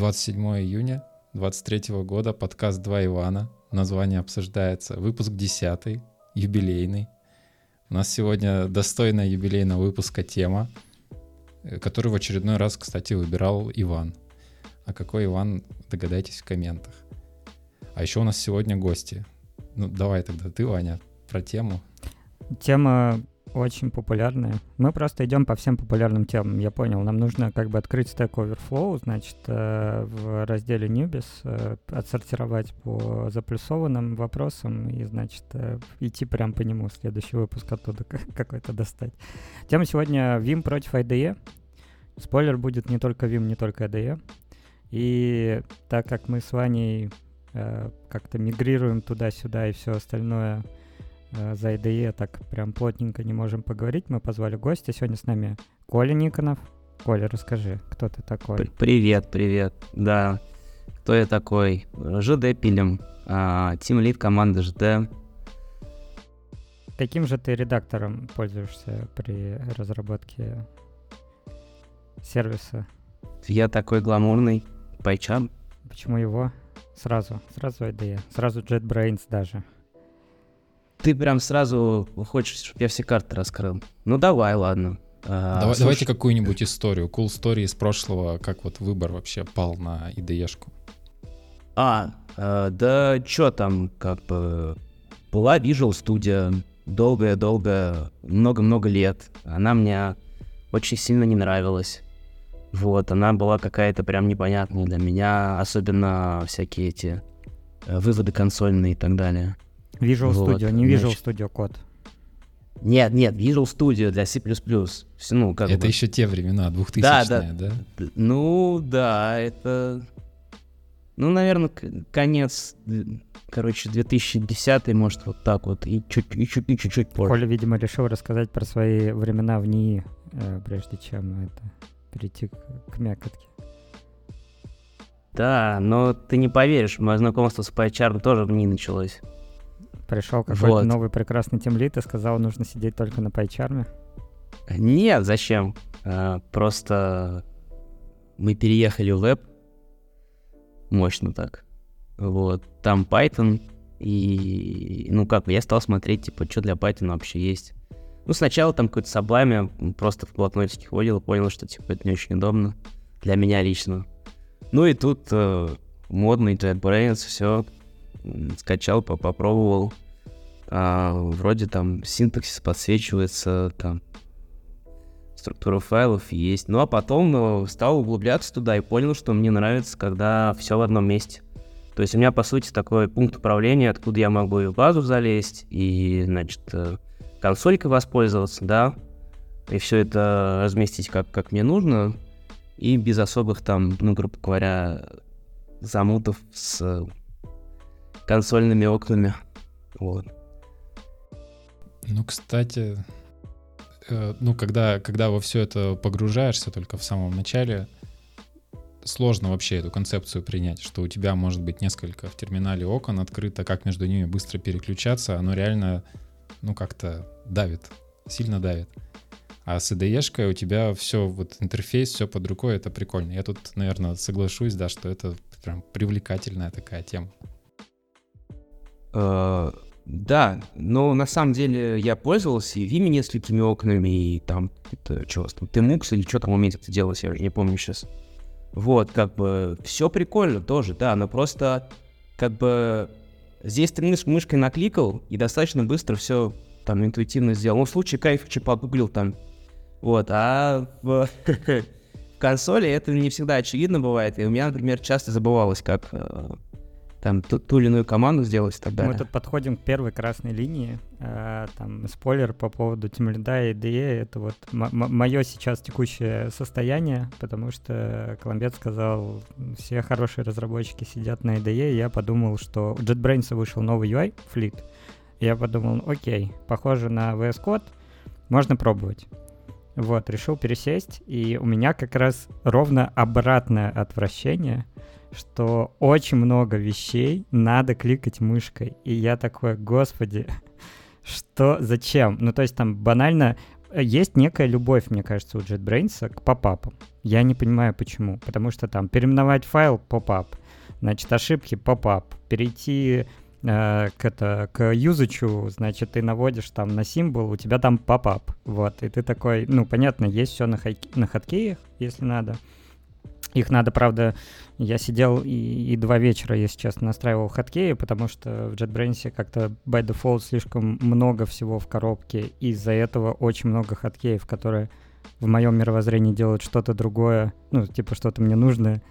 27 июня 23 года, подкаст «Два Ивана». Название обсуждается. Выпуск 10, юбилейный. У нас сегодня достойная юбилейного выпуска тема, э, которую в очередной раз, кстати, выбирал Иван. А какой Иван, догадайтесь в комментах. А еще у нас сегодня гости. Ну, давай тогда ты, Ваня, про тему. Тема очень популярные. Мы просто идем по всем популярным темам. Я понял, нам нужно как бы открыть Stack Overflow, значит, э, в разделе Newbies э, отсортировать по заплюсованным вопросам и, значит, э, идти прям по нему. Следующий выпуск оттуда какой-то достать. Тема сегодня Vim против IDE. Спойлер будет не только Vim, не только IDE. И так как мы с Ваней как-то мигрируем туда-сюда и все остальное — за IDE так прям плотненько не можем поговорить. Мы позвали гостя. Сегодня с нами Коля Никонов. Коля, расскажи, кто ты такой? Привет, привет. Да, кто я такой? ЖД пилим. А, Тим лид команды ЖД. Каким же ты редактором пользуешься при разработке сервиса? Я такой гламурный. PyCharm. Почему его? Сразу, сразу IDE. Сразу JetBrains даже. Ты прям сразу хочешь, чтобы я все карты раскрыл. Ну давай, ладно. А, Давай, Давайте какую-нибудь историю, cool story из прошлого, как вот выбор вообще пал на IDE-шку. А, э, да что там, как бы, была Visual Studio долгое-долго, много-много лет. Она мне очень сильно не нравилась. Вот, она была какая-то прям непонятная для меня, особенно всякие эти э, выводы консольные и так далее. Visual вот, Studio, не Visual значит... Studio код. Нет, нет, Visual Studio для C++. Ну, как это бы... еще те времена, 2000 да, да, да? Ну, да, это... Ну, наверное, конец, короче, 2010 может, вот так вот, и чуть-чуть, и чуть, и чуть-чуть позже. Коля, видимо, решил рассказать про свои времена в НИИ, э, прежде чем это перейти к, к мякотке. Да, но ты не поверишь, мое знакомство с PyCharm тоже в НИИ началось. Пришел какой-то вот. новый прекрасный темлит и сказал, нужно сидеть только на пайчарме? Нет, зачем? А, просто мы переехали в веб. Мощно так. Вот. Там Python. И, ну как, я стал смотреть, типа, что для Python вообще есть. Ну, сначала там какой-то Sublime, просто в блокнотике ходил и понял, что, типа, это не очень удобно. Для меня лично. Ну и тут э, модный JetBrains, все, скачал, попробовал. А, вроде там синтаксис подсвечивается, там структура файлов есть. Ну а потом ну, стал углубляться туда и понял, что мне нравится, когда все в одном месте. То есть у меня, по сути, такой пункт управления, откуда я могу и в базу залезть, и, значит, э, консолькой воспользоваться, да, и все это разместить как, как мне нужно, и без особых там, ну, грубо говоря, замутов с консольными окнами. Вот. Ну, кстати, э, ну, когда, когда во все это погружаешься только в самом начале, сложно вообще эту концепцию принять, что у тебя может быть несколько в терминале окон открыто, как между ними быстро переключаться, оно реально, ну, как-то давит, сильно давит. А с IDE у тебя все, вот интерфейс, все под рукой, это прикольно. Я тут, наверное, соглашусь, да, что это прям привлекательная такая тема. Э, да, но на самом деле я пользовался и Vime несколькими окнами, и там, это, что у вас там, TMUX или что там умеет это делать, я уже не помню сейчас. Вот, как бы, все прикольно тоже, да, но просто, как бы, здесь ты мышкой накликал, и достаточно быстро все там интуитивно сделал. Ну, в случае кайф, что погуглил там. Вот, а в консоли это не всегда очевидно бывает, и у меня, например, часто забывалось, как э, там ту, ту или иную команду сделать и так далее. Мы тут подходим к первой красной линии. Э, там спойлер по поводу Тимлида и IDE. Это вот мое сейчас текущее состояние, потому что Коломбет сказал, все хорошие разработчики сидят на IDE. И я подумал, что у JetBrains вышел новый UI, Fleet. Я подумал, окей, похоже на VS Code, можно пробовать. Вот, решил пересесть, и у меня как раз ровно обратное отвращение — что очень много вещей надо кликать мышкой. И я такой, господи, что, зачем? Ну, то есть там банально есть некая любовь, мне кажется, у JetBrains к попапам. Я не понимаю, почему. Потому что там переименовать файл — попап. Значит, ошибки — попап. Перейти э, к, это, к юзачу, значит, ты наводишь там на символ, у тебя там попап. Вот, и ты такой, ну, понятно, есть все на, хайки, на хаткеях, если надо. Их надо, правда, я сидел и, и два вечера, если честно, настраивал хаткеи, потому что в JetBrains как-то by default слишком много всего в коробке, и из-за этого очень много хаткеев, которые в моем мировоззрении делают что-то другое, ну, типа что-то мне нужное,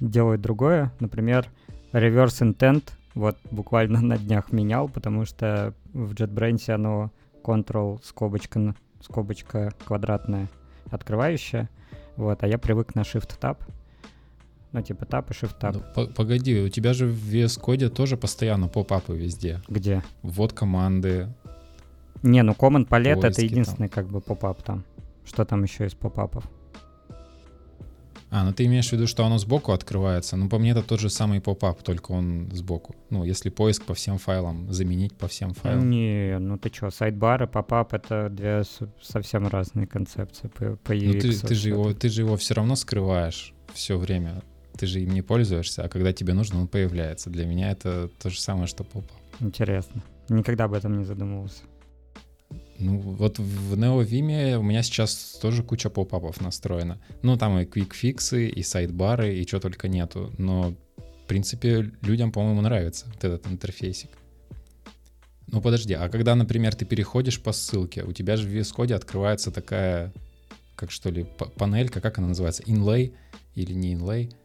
делают другое. Например, reverse intent, вот буквально на днях менял, потому что в JetBrains оно control скобочка, скобочка квадратная открывающая, вот, а я привык на Shift-Tab, ну, типа Tab и shift tab. Ну, погоди, у тебя же в VS Code тоже постоянно поп-апы везде. Где? Вот команды. Не, ну Command Palette это единственный там. как бы поп-ап там. Что там еще из поп-апов? А, ну ты имеешь в виду, что оно сбоку открывается. Ну, по мне, это тот же самый поп-ап, только он сбоку. Ну, если поиск по всем файлам, заменить по всем файлам. Не, ну ты что, сайдбар и поп-ап — это две совсем разные концепции по, по UX. Ну, ты, ты, же его, ты же его все равно скрываешь все время ты же им не пользуешься, а когда тебе нужно, он появляется. Для меня это то же самое, что поп Интересно. Никогда об этом не задумывался. Ну, вот в NeoVim у меня сейчас тоже куча поп-апов настроена. Ну, там и квикфиксы, и сайдбары, и что только нету. Но, в принципе, людям, по-моему, нравится вот этот интерфейсик. Ну, подожди, а когда, например, ты переходишь по ссылке, у тебя же в VS Code открывается такая, как что ли, панелька, как она называется, inlay или не inlay —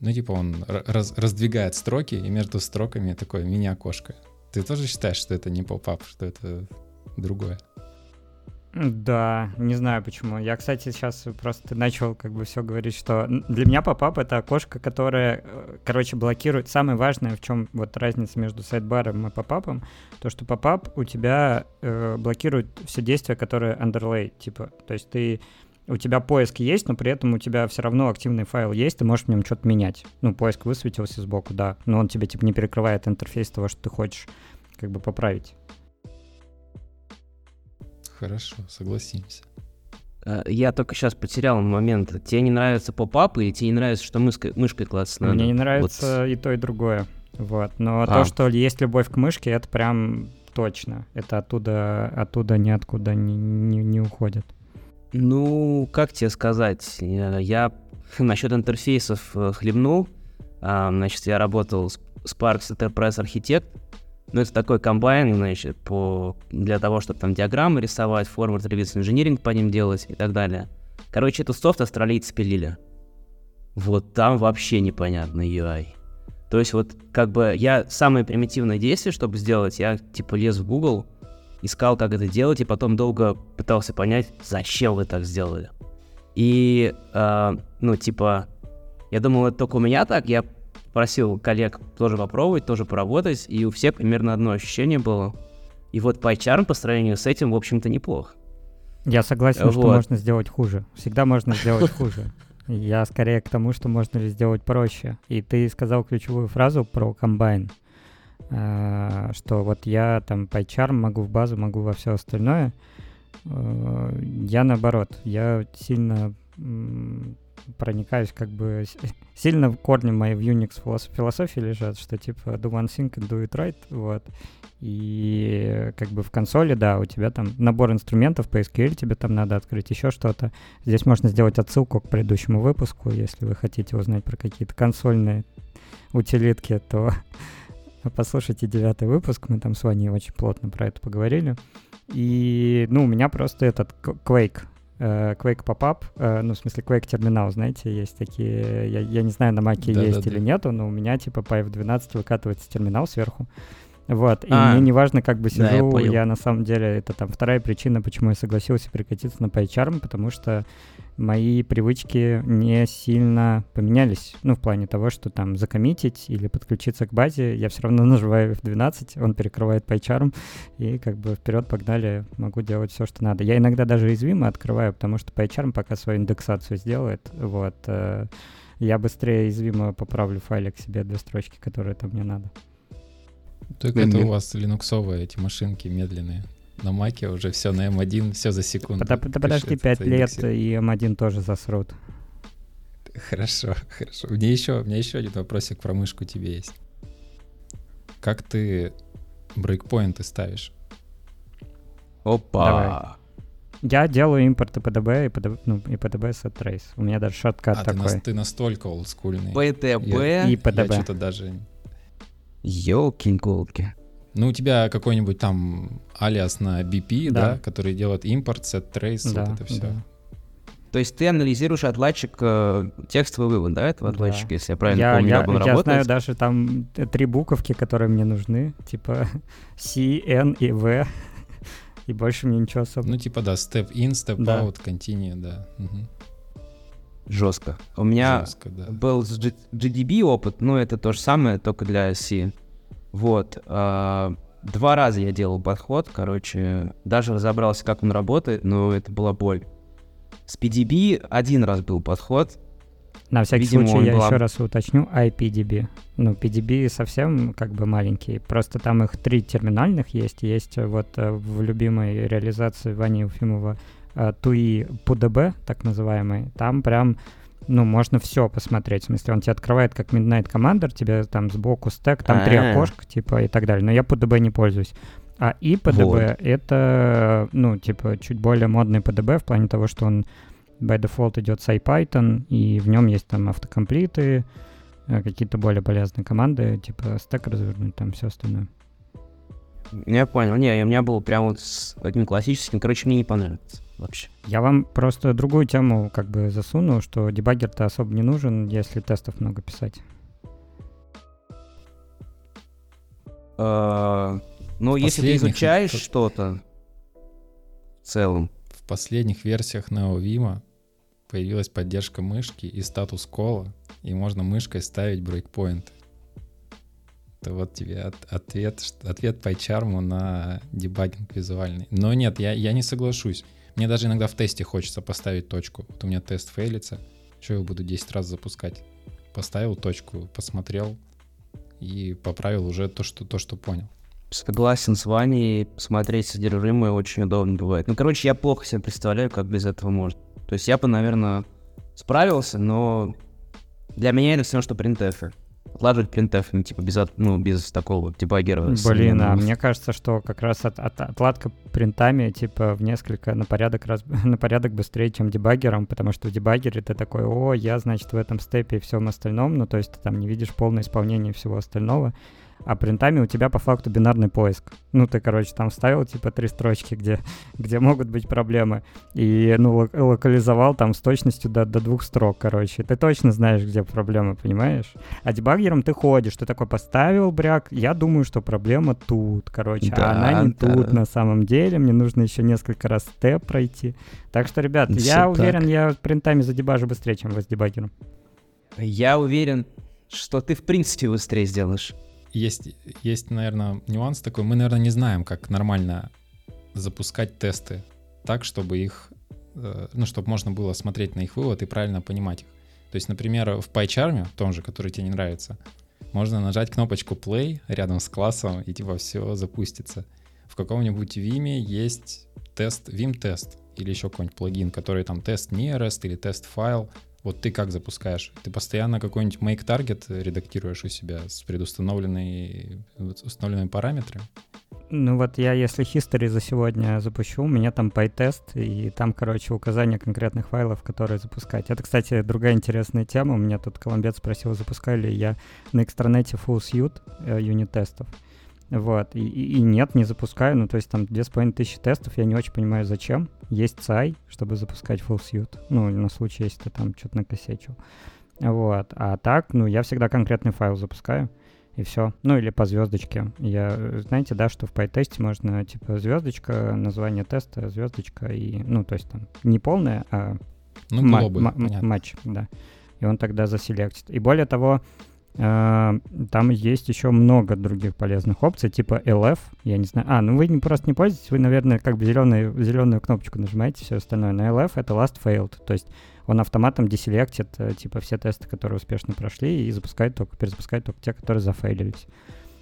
ну, типа он раз, раздвигает строки, и между строками такое мини-окошко. Ты тоже считаешь, что это не поп-ап, что это другое? Да, не знаю почему. Я, кстати, сейчас просто начал как бы все говорить, что для меня поп-ап — это окошко, которое, э, короче, блокирует. Самое важное, в чем вот разница между сайдбаром и поп-апом, то, что поп-ап у тебя э, блокирует все действия, которые underlay, типа, то есть ты у тебя поиск есть, но при этом у тебя все равно активный файл есть, ты можешь в нем что-то менять. Ну, поиск высветился сбоку, да, но он тебе типа не перекрывает интерфейс того, что ты хочешь как бы поправить. Хорошо, согласимся. Э, я только сейчас потерял момент. Тебе не нравится поп-ап или тебе не нравится, что мышкой, мышкой классно? Мне не нравится вот. и то, и другое. Вот. Но а. то, что есть любовь к мышке, это прям точно. Это оттуда, оттуда ниоткуда не, не, не уходит. Ну, как тебе сказать, я насчет интерфейсов э, хлебнул. А, значит, я работал с Sparks Enterprise Architect. Ну, это такой комбайн, значит, по, для того, чтобы там диаграммы рисовать, forward reverse engineering по ним делать и так далее. Короче, этот софт австралийцы пилили. Вот там вообще непонятно UI. То есть вот как бы я самое примитивное действие, чтобы сделать, я типа лез в Google, искал, как это делать, и потом долго пытался понять, зачем вы так сделали. И, э, ну, типа, я думал, это только у меня так, я просил коллег тоже попробовать, тоже поработать, и у всех примерно одно ощущение было. И вот PyCharm по сравнению с этим, в общем-то, неплох. Я согласен, вот. что можно сделать хуже. Всегда можно сделать хуже. Я скорее к тому, что можно ли сделать проще. И ты сказал ключевую фразу про комбайн. Э, что вот я там PyCharm могу в базу, могу во все остальное. Э, я наоборот, я сильно проникаюсь как бы сильно в корне моей в Unix философии лежат, что типа do one thing and do it right, вот. И как бы в консоли, да, у тебя там набор инструментов по SQL, тебе там надо открыть еще что-то. Здесь можно сделать отсылку к предыдущему выпуску, если вы хотите узнать про какие-то консольные утилитки, то послушайте девятый выпуск, мы там с Ваней очень плотно про это поговорили. И, ну, у меня просто этот Quake, Quake Pop-Up, ну, в смысле, Quake терминал, знаете, есть такие, я, я не знаю, на Маке да, есть да, или да. нету, но у меня, типа, по F12 выкатывается терминал сверху. Вот, и а, мне не важно, как бы сижу, да, я, я на самом деле, это там вторая причина, почему я согласился перекатиться на PyCharm, потому что мои привычки не сильно поменялись. Ну, в плане того, что там закоммитить или подключиться к базе, я все равно нажимаю F12, он перекрывает PyCharm, и как бы вперед погнали, могу делать все, что надо. Я иногда даже извимо открываю, потому что PyCharm пока свою индексацию сделает, вот. Э, я быстрее извимо поправлю файлик себе две строчки, которые там мне надо. Так это у вас линуксовые эти машинки медленные. На маке уже все на М1, все за секунду. Под, подожди 5 лет, и М1 тоже засрут. Хорошо, хорошо. У меня еще, у меня еще один вопросик про мышку тебе есть. Как ты брейкпоинты ставишь? Опа! Давай. Я делаю импорт и ПДБ, и ПДБ, ну, и ПДБ с trace. У меня даже шоткат а, такой. Ты, на, ты настолько олдскульный. ПДБ я, и ПДБ. Я что-то даже... Ёлки-голки. Ну, у тебя какой-нибудь там алиас на BP, да, да который делает импорт, set trace, да, вот это все. Да. То есть ты анализируешь отладчик, э, текстовый вывод, да, этого отладчика, да. если я правильно я, помню, я, я работает? знаю даже там три буковки, которые мне нужны, типа C, N и V, и больше мне ничего особо. Ну, типа, да, step in, step да. out, continue, да. Угу. Жестко. У меня Жестко, да. был с GDB опыт, но это то же самое, только для C. Вот. А, два раза я делал подход, короче, даже разобрался, как он работает, но это была боль. С PDB один раз был подход. На всякий Видимо, случай я была... еще раз уточню, IPDB. Ну, PDB совсем как бы маленький, просто там их три терминальных есть. Есть вот э, в любимой реализации Вани Ефимова TUI э, PUDB, так называемый. Там прям ну, можно все посмотреть. В смысле, он тебе открывает как Midnight Commander, тебе там сбоку стек, там А-а-а. три окошка, типа, и так далее. Но я PDB не пользуюсь. А ИПДБ вот. это, ну, типа, чуть более модный ПДБ в плане того, что он by default идет с IPython, и в нем есть там автокомплиты, э, какие-то более полезные команды, типа стек развернуть, там все остальное. Я понял. Не, у меня был прям вот с одним классическим. Короче, мне не понравится вообще. Я вам просто другую тему как бы засуну, что дебаггер-то особо не нужен, если тестов много писать. Uh, ну, если ты изучаешь что-то в целом. В последних версиях NeoVim появилась поддержка мышки и статус кола, и можно мышкой ставить брейкпоинты. Это вот тебе от, ответ, ответ по чарму на дебагинг визуальный. Но нет, я, я не соглашусь. Мне даже иногда в тесте хочется поставить точку. Вот у меня тест фейлится. Что я буду 10 раз запускать? Поставил точку, посмотрел и поправил уже то, что, то, что понял. Согласен с Ваней, смотреть содержимое очень удобно бывает. Ну, короче, я плохо себе представляю, как без этого можно. То есть я бы, наверное, справился, но для меня это все что принтефы. Отладывать принтеф, ну, типа, без, ну, без такого дебаггера. Блин, а мне кажется, что как раз от, от, отладка принтами, типа, в несколько, на порядок, раз, на порядок быстрее, чем дебаггером, потому что в дебаггере ты такой, о, я, значит, в этом степе и всем остальном, ну, то есть ты там не видишь полное исполнение всего остального, а принтами у тебя по факту бинарный поиск. Ну, ты, короче, там вставил, типа, три строчки, где, где могут быть проблемы, и, ну, локализовал там с точностью до, до двух строк, короче. Ты точно знаешь, где проблемы, понимаешь? А дебаггером ты ходишь, ты такой поставил бряк, я думаю, что проблема тут, короче, да, а она не да. тут на самом деле, мне нужно еще несколько раз степ пройти. Так что, ребят, Все я так. уверен, я принтами задебажу быстрее, чем вы с дебаггером. Я уверен, что ты в принципе быстрее сделаешь есть, есть, наверное, нюанс такой. Мы, наверное, не знаем, как нормально запускать тесты так, чтобы их, э, ну, чтобы можно было смотреть на их вывод и правильно понимать их. То есть, например, в PyCharm, том же, который тебе не нравится, можно нажать кнопочку play рядом с классом, и типа все запустится. В каком-нибудь Vim есть тест, Vim тест или еще какой-нибудь плагин, который там тест nearest или тест файл, вот ты как запускаешь? Ты постоянно какой-нибудь make target редактируешь у себя с предустановленной, установленными параметрами? Ну вот я, если history за сегодня запущу, у меня там PyTest, и там, короче, указание конкретных файлов, которые запускать. Это, кстати, другая интересная тема. У меня тут колумбец спросил, запускаю ли я на экстранете full suite э, юнит-тестов. Вот, и, и, нет, не запускаю, ну, то есть там 2500 тестов, я не очень понимаю, зачем. Есть CI, чтобы запускать full suite, ну, на случай, если ты там что-то накосячил. Вот, а так, ну, я всегда конкретный файл запускаю, и все. Ну, или по звездочке. Я, знаете, да, что в PyTest можно, типа, звездочка, название теста, звездочка, и, ну, то есть там не полная, а ну, глобы, ма- ма- матч, да. И он тогда заселектит. И более того, там есть еще много других полезных опций, типа LF, я не знаю. А, ну вы не, просто не пользуетесь, вы, наверное, как бы зеленую, зеленую кнопочку нажимаете, все остальное. На LF это last failed, то есть он автоматом деселектит, э, типа, все тесты, которые успешно прошли, и запускает только, перезапускает только те, которые зафейлились.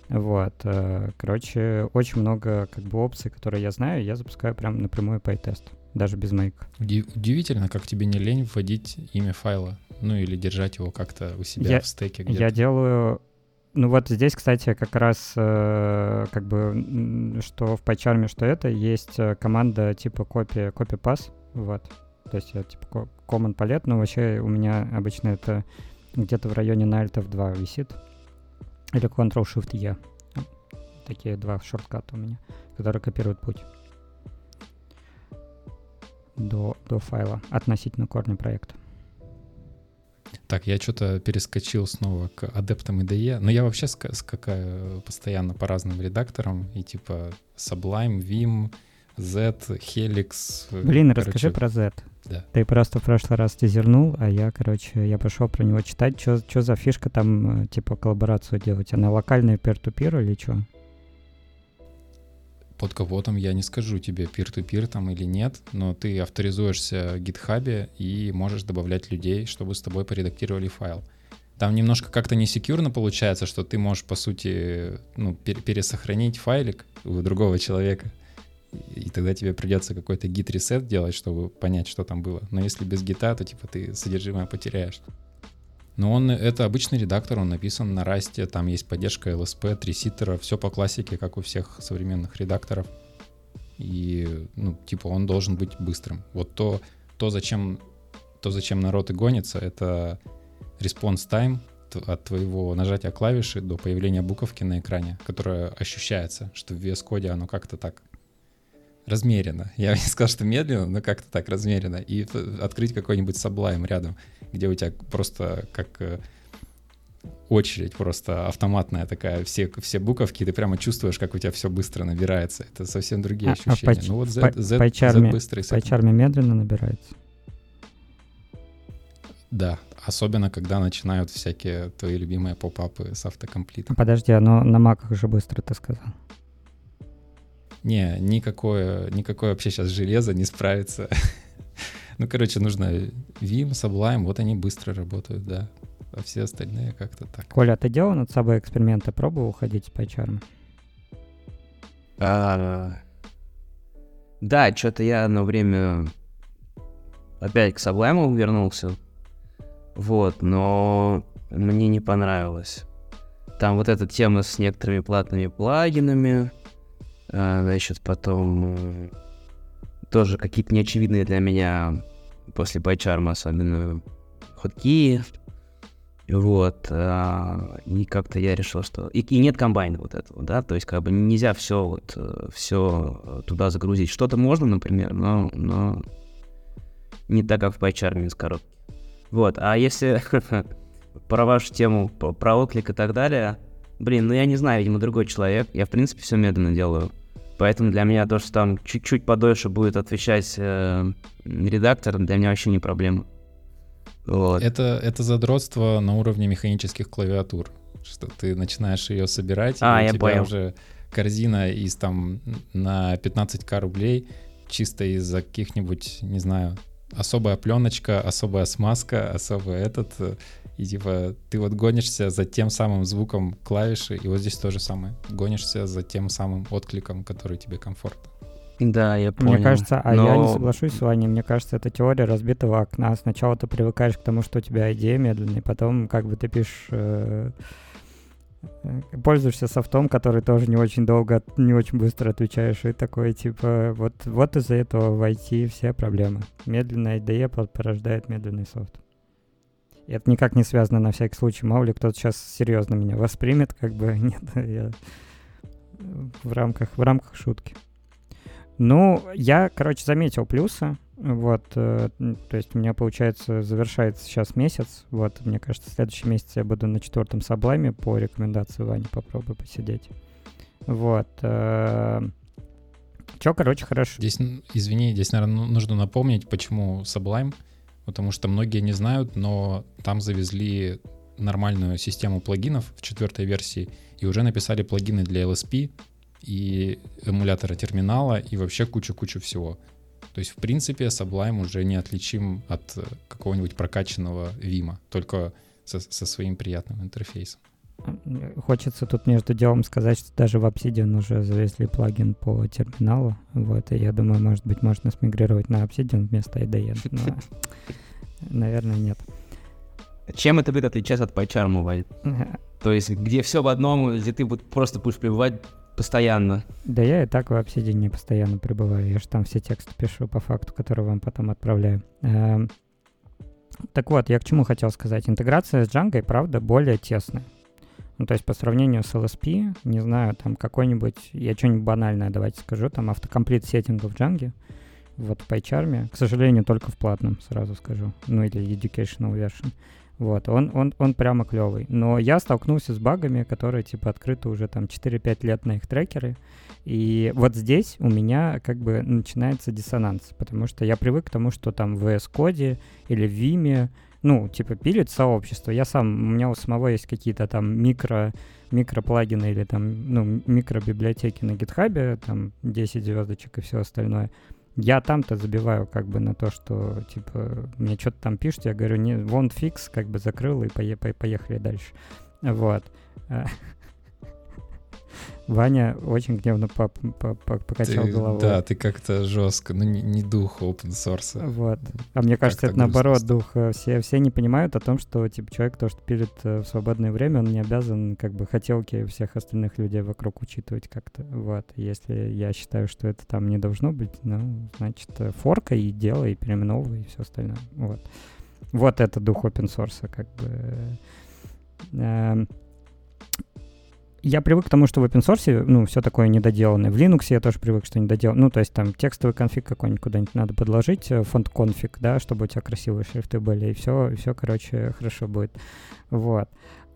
Вот, э, короче, очень много как бы опций, которые я знаю, я запускаю прям напрямую PyTest, даже без мейка. Удивительно, как тебе не лень вводить имя файла, ну или держать его как-то у себя я, в стеке где-то. Я делаю ну вот здесь, кстати, как раз э, как бы что в PyCharm, что это, есть э, команда типа copy, copy pass, вот. То есть я типа common palette, но вообще у меня обычно это где-то в районе на Alt F2 висит. Или Ctrl-Shift-E. Такие два шортката у меня, которые копируют путь до, до файла относительно корня проекта. Так, я что-то перескочил снова к адептам IDE, но я вообще скакаю постоянно по разным редакторам, и типа Sublime, Vim, Z, Helix. Э, Блин, короче, расскажи про Z. Да. Ты просто в прошлый раз тизернул, а я, короче, я пошел про него читать, что за фишка там, э, типа, коллаборацию делать. Она локальная peer-to-peer или что? Под капотом я не скажу тебе, peer-to-peer там или нет, но ты авторизуешься в GitHub и можешь добавлять людей, чтобы с тобой поредактировали файл. Там немножко как-то не секьюрно получается, что ты можешь, по сути, ну, пересохранить файлик у другого человека, и тогда тебе придется какой-то git reset делать, чтобы понять, что там было. Но если без гита, то типа ты содержимое потеряешь. Но он, это обычный редактор, он написан на расте, там есть поддержка LSP, три ситтера, все по классике, как у всех современных редакторов. И, ну, типа, он должен быть быстрым. Вот то, то, зачем, то зачем народ и гонится, это response time от твоего нажатия клавиши до появления буковки на экране, которая ощущается, что в VS Code оно как-то так размеренно. Я не сказал, что медленно, но как-то так размеренно. И открыть какой-нибудь Sublime рядом, где у тебя просто как э, очередь просто автоматная такая, все, все буковки, ты прямо чувствуешь, как у тебя все быстро набирается. Это совсем другие а, а ощущения. А ну вот Z, Z, Z, Z быстрый. Пайчарме медленно набирается? Да, особенно когда начинают всякие твои любимые поп-апы с автокомплитом. Подожди, оно на маках же быстро, ты сказал. Не, никакое, никакое вообще сейчас железо не справится. ну, короче, нужно Vim, Sublime, вот они быстро работают, да. А все остальные как-то так. Коля, а ты делал над собой эксперименты, пробовал уходить с пайчаром? А, да, что-то я на время опять к Sublime вернулся. Вот, но мне не понравилось. Там вот эта тема с некоторыми платными плагинами, а, значит, потом э, тоже какие-то неочевидные для меня после PyCharm, особенно ходки. Вот. А, и как-то я решил, что... И, и нет комбайна вот этого, да, то есть как бы нельзя все вот, э, все туда загрузить. Что-то можно, например, но, но не так, как в PyCharm из коробки. Вот, а если про вашу тему, про отклик и так далее, блин, ну я не знаю, видимо, другой человек. Я, в принципе, все медленно делаю. Поэтому для меня то, что там чуть-чуть подольше будет отвечать э, редактор, для меня вообще не проблема. Вот. Это, это задротство на уровне механических клавиатур. Что ты начинаешь ее собирать, а, и у тебя понял. уже корзина из там на 15к рублей чисто из-за каких-нибудь, не знаю, особая пленочка, особая смазка, особый этот э, и типа ты вот гонишься за тем самым звуком клавиши, и вот здесь то же самое. Гонишься за тем самым откликом, который тебе комфортно. Да, я понял. Мне кажется, а Но... я не соглашусь с вами, мне кажется, это теория разбитого окна. Сначала ты привыкаешь к тому, что у тебя идея медленная, потом как бы ты пишешь... Э, пользуешься софтом, который тоже не очень долго, не очень быстро отвечаешь, и такой, типа, вот, вот из-за этого в IT все проблемы. Медленная IDE порождает медленный софт. И это никак не связано на всякий случай. Мало ли кто-то сейчас серьезно меня воспримет, как бы нет, я в рамках, в рамках шутки. Ну, я, короче, заметил плюсы. Вот, э, то есть у меня, получается, завершается сейчас месяц. Вот, мне кажется, в следующем месяце я буду на четвертом саблайме по рекомендации Вани, попробую посидеть. Вот. Э, Че, короче, хорошо. Здесь, извини, здесь, наверное, нужно напомнить, почему Sublime — потому что многие не знают, но там завезли нормальную систему плагинов в четвертой версии и уже написали плагины для LSP и эмулятора терминала и вообще кучу-кучу всего. То есть, в принципе, Sublime уже не отличим от какого-нибудь прокачанного Vim, только со, со своим приятным интерфейсом. Хочется тут между делом сказать, что даже в Obsidian уже завезли плагин по терминалу. Вот, и я думаю, может быть, можно смигрировать на Obsidian вместо IDE, но, наверное, нет. Чем это будет отличаться от PyCharm, Валь? То есть, где все в одном, где ты вот просто будешь пребывать постоянно. Да я и так в Obsidian постоянно пребываю. Я же там все тексты пишу по факту, которые вам потом отправляю. Эм, так вот, я к чему хотел сказать. Интеграция с Django, правда, более тесная. Ну, то есть по сравнению с LSP, не знаю, там какой-нибудь, я что-нибудь банальное давайте скажу, там автокомплит сеттинга в Django, вот в PyCharm, к сожалению, только в платном, сразу скажу, ну или educational version. Вот, он, он, он прямо клевый. Но я столкнулся с багами, которые, типа, открыты уже там 4-5 лет на их трекеры. И вот здесь у меня как бы начинается диссонанс, потому что я привык к тому, что там в VS Code или в Vime, ну, типа, пилит сообщество. Я сам, у меня у самого есть какие-то там микро, микроплагины или там, ну, микробиблиотеки на гитхабе, там 10 звездочек и все остальное я там-то забиваю как бы на то, что, типа, мне что-то там пишут, я говорю, не, вон фикс, как бы закрыл и пое поехали дальше. Вот. Ваня очень гневно по по по покачал ты, головой. Да, ты как-то жестко, ну не, не дух open source. Вот. А мне кажется, это наоборот дух. Э, все, все не понимают о том, что типа человек, то, что пилит э, в свободное время, он не обязан как бы хотелки всех остальных людей вокруг учитывать как-то. Вот. Если я считаю, что это там не должно быть, ну, значит, э, форка и делай, и переименовывай, и все остальное. Вот. Вот это дух open source, как бы. Я привык к тому, что в open source, ну, все такое недоделанное. В Linux я тоже привык, что недоделано. Ну, то есть там текстовый конфиг какой-нибудь куда-нибудь надо подложить, э, фонд конфиг, да, чтобы у тебя красивые шрифты были, и все, все, короче, хорошо будет. Вот.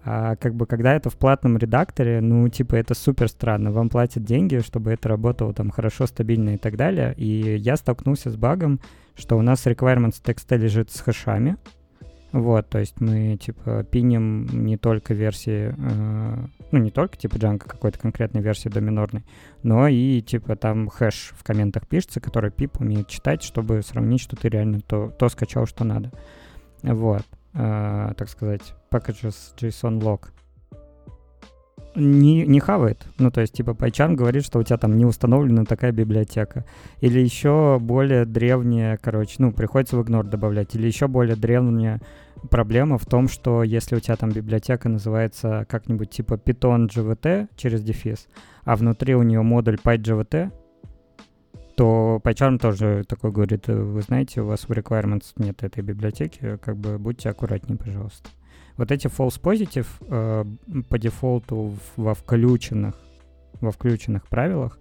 А как бы когда это в платном редакторе, ну, типа, это супер странно. Вам платят деньги, чтобы это работало там хорошо, стабильно и так далее. И я столкнулся с багом, что у нас requirements текста лежит с хэшами, вот, то есть мы, типа, пиним не только версии, э, ну, не только, типа, Django какой-то конкретной версии доминорной, но и, типа, там хэш в комментах пишется, который пип умеет читать, чтобы сравнить, что ты реально то, то скачал, что надо. Вот, э, так сказать, packages JSON log не, не хавает. Ну, то есть, типа, PyCharm говорит, что у тебя там не установлена такая библиотека. Или еще более древняя, короче, ну, приходится в ignore добавлять. Или еще более древняя проблема в том, что если у тебя там библиотека называется как-нибудь типа Python GVT через дефис, а внутри у нее модуль PyGVT, то PyCharm тоже такой говорит, вы знаете, у вас в requirements нет этой библиотеки, как бы будьте аккуратнее, пожалуйста. Вот эти false positive э, по дефолту во включенных, во включенных правилах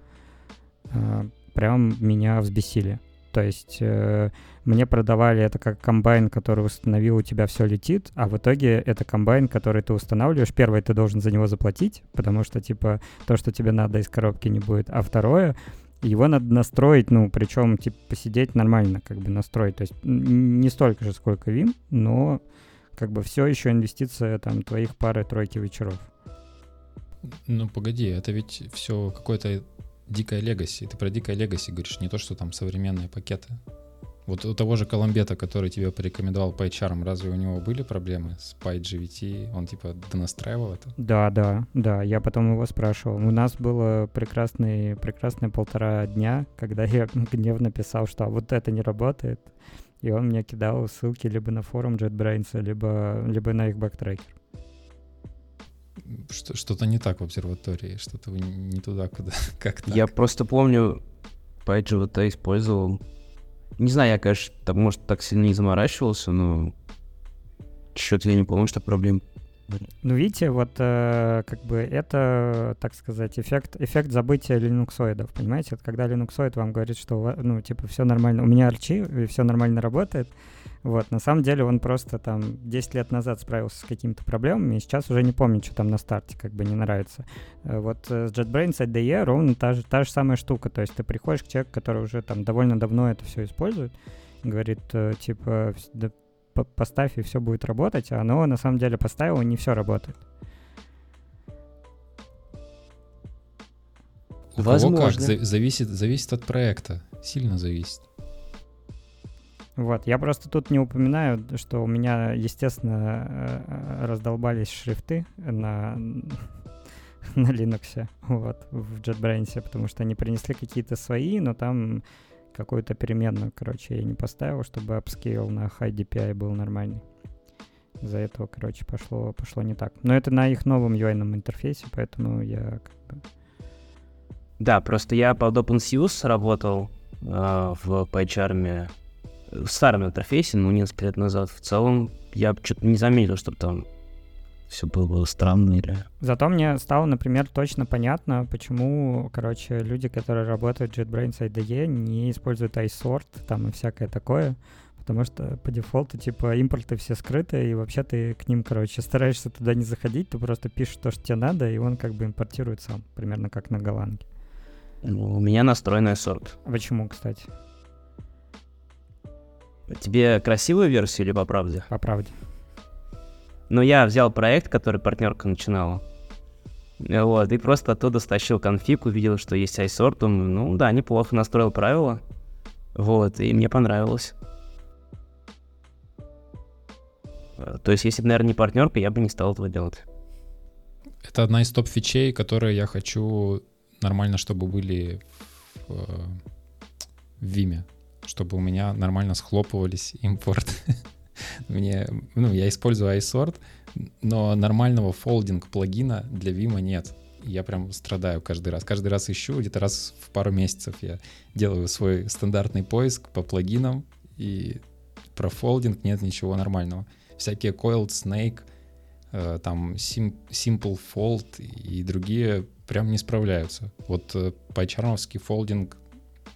э, прям меня взбесили. То есть э, мне продавали это как комбайн, который установил, у тебя все летит, а в итоге это комбайн, который ты устанавливаешь. Первое, ты должен за него заплатить, потому что, типа, то, что тебе надо из коробки не будет. А второе, его надо настроить, ну, причем, типа, посидеть нормально, как бы настроить. То есть не столько же, сколько Vim, но как бы все еще инвестиция там твоих пары-тройки вечеров. Ну, погоди, это ведь все какое-то дикое легаси. Ты про дикое легаси говоришь, не то, что там современные пакеты. Вот у того же Коломбета, который тебе порекомендовал PyCharm, разве у него были проблемы с PyJWT? Он типа донастраивал это? Да, да, да. Я потом его спрашивал. У нас было прекрасные, прекрасные полтора дня, когда я гневно писал, что «А вот это не работает и он мне кидал ссылки либо на форум JetBrains, либо, либо на их бэктрекер. Что-то не так в обсерватории, что-то вы не туда, куда, как так. Я просто помню, PyGVT использовал. Не знаю, я, конечно, там, может, так сильно не заморачивался, но что-то я не помню, что проблем ну, видите, вот э, как бы это, так сказать, эффект, эффект забытия линуксоидов, понимаете? Вот когда линуксоид вам говорит, что, ну, типа, все нормально, у меня арчи, и все нормально работает, вот, на самом деле он просто там 10 лет назад справился с какими-то проблемами, и сейчас уже не помню, что там на старте как бы не нравится. Э, вот э, с JetBrains IDE ровно та же, та же самая штука, то есть ты приходишь к человеку, который уже там довольно давно это все использует, говорит, э, типа, да, поставь, и все будет работать, а оно на самом деле поставил, и не все работает. У Возможно. кого как, зависит, зависит от проекта, сильно зависит. Вот, я просто тут не упоминаю, что у меня, естественно, э, раздолбались шрифты на, на Linux, вот, в JetBrains, потому что они принесли какие-то свои, но там какую-то переменную, короче, я не поставил, чтобы upscale на high DPI был нормальный. Из-за этого, короче, пошло, пошло не так. Но это на их новом UI интерфейсе, поэтому я как бы... Да, просто я под OpenSUSE работал э, в PyCharm в старом интерфейсе, ну, несколько лет назад. В целом, я что-то не заметил, чтобы там все было странно или... Зато мне стало, например, точно понятно, почему, короче, люди, которые работают в JetBrains IDE, не используют iSort там и всякое такое, потому что по дефолту, типа, импорты все скрыты, и вообще ты к ним, короче, стараешься туда не заходить, ты просто пишешь то, что тебе надо, и он как бы импортирует сам, примерно как на голландке. Ну, у меня настроен iSort. Почему, кстати? Тебе красивую версию или по правде? По правде. Ну, я взял проект, который партнерка начинала. Вот, и просто оттуда стащил конфиг, увидел, что есть iSort, думаю, ну да, неплохо настроил правила. Вот, и мне понравилось. То есть, если бы, наверное, не партнерка, я бы не стал этого делать. Это одна из топ-фичей, которые я хочу нормально, чтобы были в, э, в Vime чтобы у меня нормально схлопывались импорт. Мне, ну, я использую iSort, но нормального фолдинг плагина для Vim нет. Я прям страдаю каждый раз. Каждый раз ищу, где-то раз в пару месяцев я делаю свой стандартный поиск по плагинам, и про фолдинг нет ничего нормального. Всякие Coiled Snake, э, там Simple Fold и другие прям не справляются. Вот э, PyCharmовский фолдинг